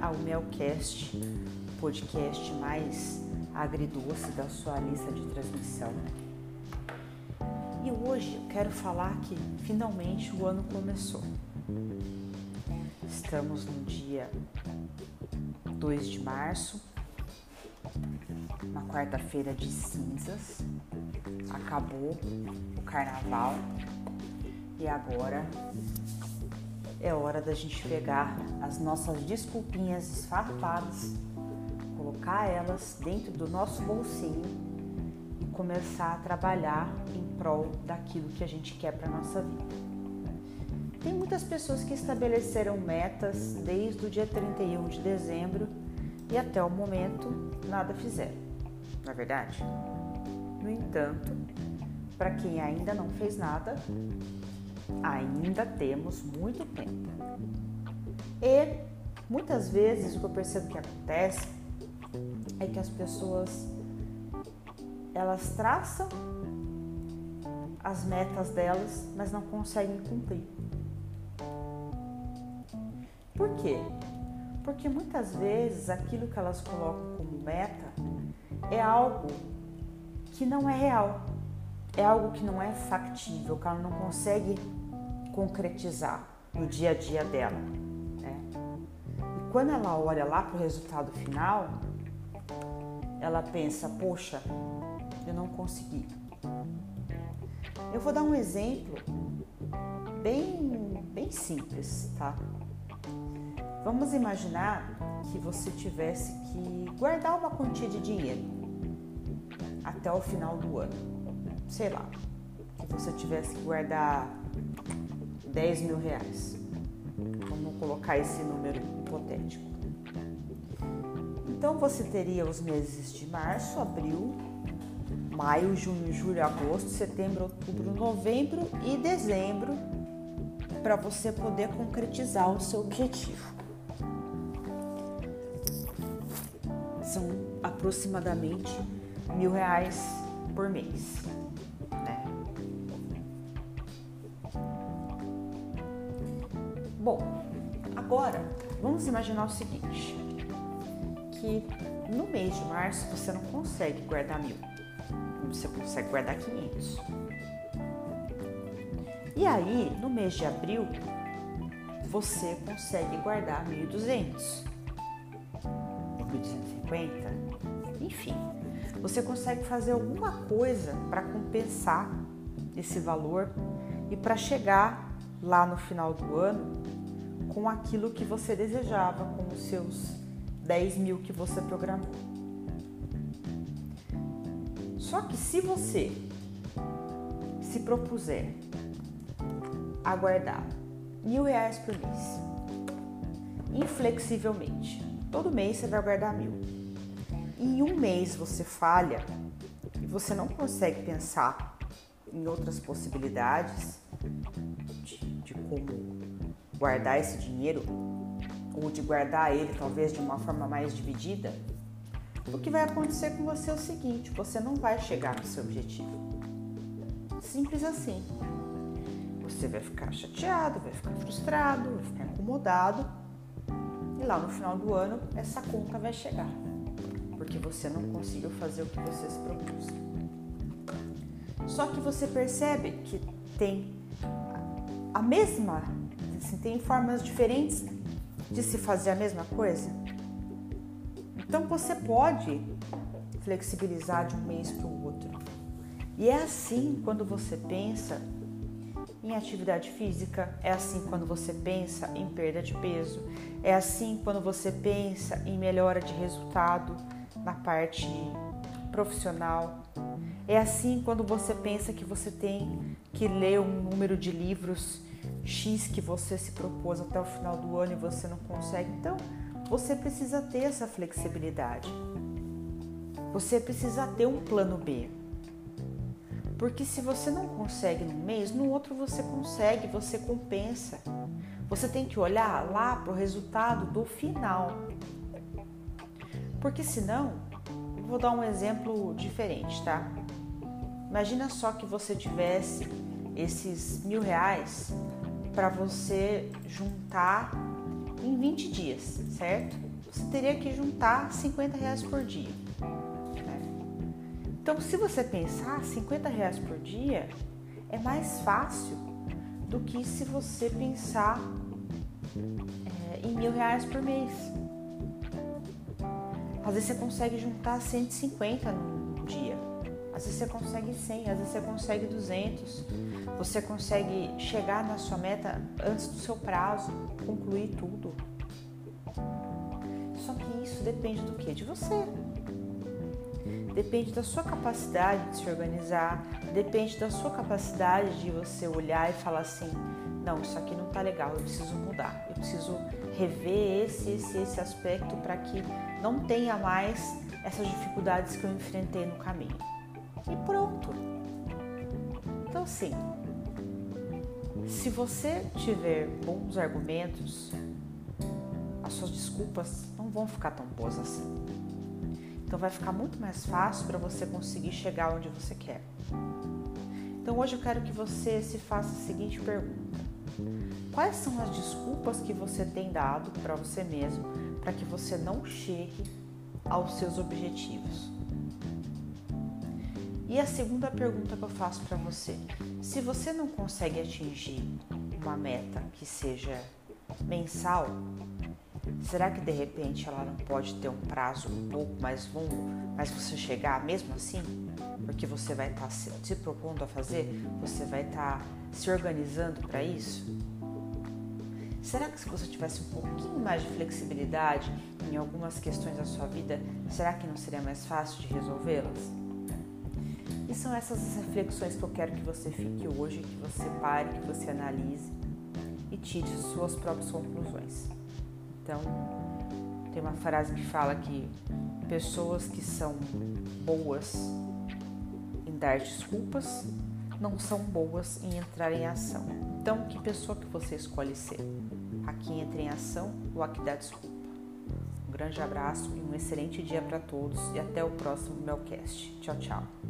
ao Melcast, podcast mais agridoce da sua lista de transmissão. E hoje eu quero falar que finalmente o ano começou. Estamos no dia 2 de março, uma quarta-feira de cinzas. Acabou o carnaval e agora é hora da gente pegar as nossas desculpinhas esfarpadas, colocar elas dentro do nosso bolsinho e começar a trabalhar em prol daquilo que a gente quer para nossa vida. Tem muitas pessoas que estabeleceram metas desde o dia 31 de dezembro e até o momento nada fizeram, não é verdade? No entanto, para quem ainda não fez nada, ainda temos muito tempo. E muitas vezes o que eu percebo que acontece é que as pessoas elas traçam as metas delas, mas não conseguem cumprir. Por quê? Porque muitas vezes aquilo que elas colocam como meta é algo que não é real, é algo que não é factível, que ela não consegue concretizar no dia a dia dela. Né? E quando ela olha lá para o resultado final, ela pensa: poxa, eu não consegui. Eu vou dar um exemplo bem, bem simples, tá? Vamos imaginar que você tivesse que guardar uma quantia de dinheiro até o final do ano. Sei lá, que você tivesse que guardar 10 mil reais. Vamos colocar esse número hipotético. Então você teria os meses de março, abril, maio, junho, julho, agosto, setembro, outubro, novembro e dezembro para você poder concretizar o seu objetivo. são aproximadamente mil reais por mês. Bom, agora vamos imaginar o seguinte: que no mês de março você não consegue guardar mil, você consegue guardar 500. E aí, no mês de abril, você consegue guardar 1.200. 1.250, enfim, você consegue fazer alguma coisa para compensar esse valor e para chegar lá no final do ano com aquilo que você desejava, com os seus 10 mil que você programou. Só que se você se propuser a mil reais por mês, inflexivelmente, Todo mês você vai guardar mil. E em um mês você falha e você não consegue pensar em outras possibilidades de, de como guardar esse dinheiro ou de guardar ele talvez de uma forma mais dividida, o que vai acontecer com você é o seguinte: você não vai chegar no seu objetivo. Simples assim. Você vai ficar chateado, vai ficar frustrado, vai ficar incomodado e lá no final do ano essa conta vai chegar, porque você não conseguiu fazer o que você se propôs. Só que você percebe que tem a mesma, assim, tem formas diferentes de se fazer a mesma coisa. Então você pode flexibilizar de um mês para o outro. E é assim quando você pensa em atividade física, é assim quando você pensa em perda de peso, é assim quando você pensa em melhora de resultado na parte profissional, é assim quando você pensa que você tem que ler um número de livros X que você se propôs até o final do ano e você não consegue. Então, você precisa ter essa flexibilidade. Você precisa ter um plano B. Porque se você não consegue no mês, no outro você consegue, você compensa. Você tem que olhar lá para o resultado do final. Porque senão, vou dar um exemplo diferente, tá? Imagina só que você tivesse esses mil reais para você juntar em 20 dias, certo? Você teria que juntar 50 reais por dia. Né? Então, se você pensar 50 reais por dia, é mais fácil do que se você pensar é, em mil reais por mês. Às vezes você consegue juntar 150 no dia. Às vezes você consegue 100, às vezes você consegue 200. Você consegue chegar na sua meta antes do seu prazo, concluir tudo. Só que isso depende do que? De você. Depende da sua capacidade de se organizar, depende da sua capacidade de você olhar e falar assim: não, isso aqui não tá legal, eu preciso mudar, eu preciso rever esse, esse, esse aspecto para que não tenha mais essas dificuldades que eu enfrentei no caminho. E pronto. Então, assim, se você tiver bons argumentos, as suas desculpas não vão ficar tão boas assim. Então vai ficar muito mais fácil para você conseguir chegar onde você quer. Então hoje eu quero que você se faça a seguinte pergunta: Quais são as desculpas que você tem dado para você mesmo para que você não chegue aos seus objetivos? E a segunda pergunta que eu faço para você: se você não consegue atingir uma meta que seja mensal, será que de repente ela não pode ter um prazo um pouco mais longo, mas você chegar mesmo assim? Porque você vai estar tá se, propondo a fazer, você vai estar tá se organizando para isso? Será que se você tivesse um pouquinho mais de flexibilidade em algumas questões da sua vida, será que não seria mais fácil de resolvê-las? E são essas as reflexões que eu quero que você fique hoje, que você pare, que você analise e tire suas próprias conclusões. Então, tem uma frase que fala que pessoas que são boas dar desculpas não são boas em entrar em ação. Então, que pessoa que você escolhe ser? A que entra em ação ou a que dá desculpa? Um grande abraço e um excelente dia para todos e até o próximo Melcast. Tchau, tchau.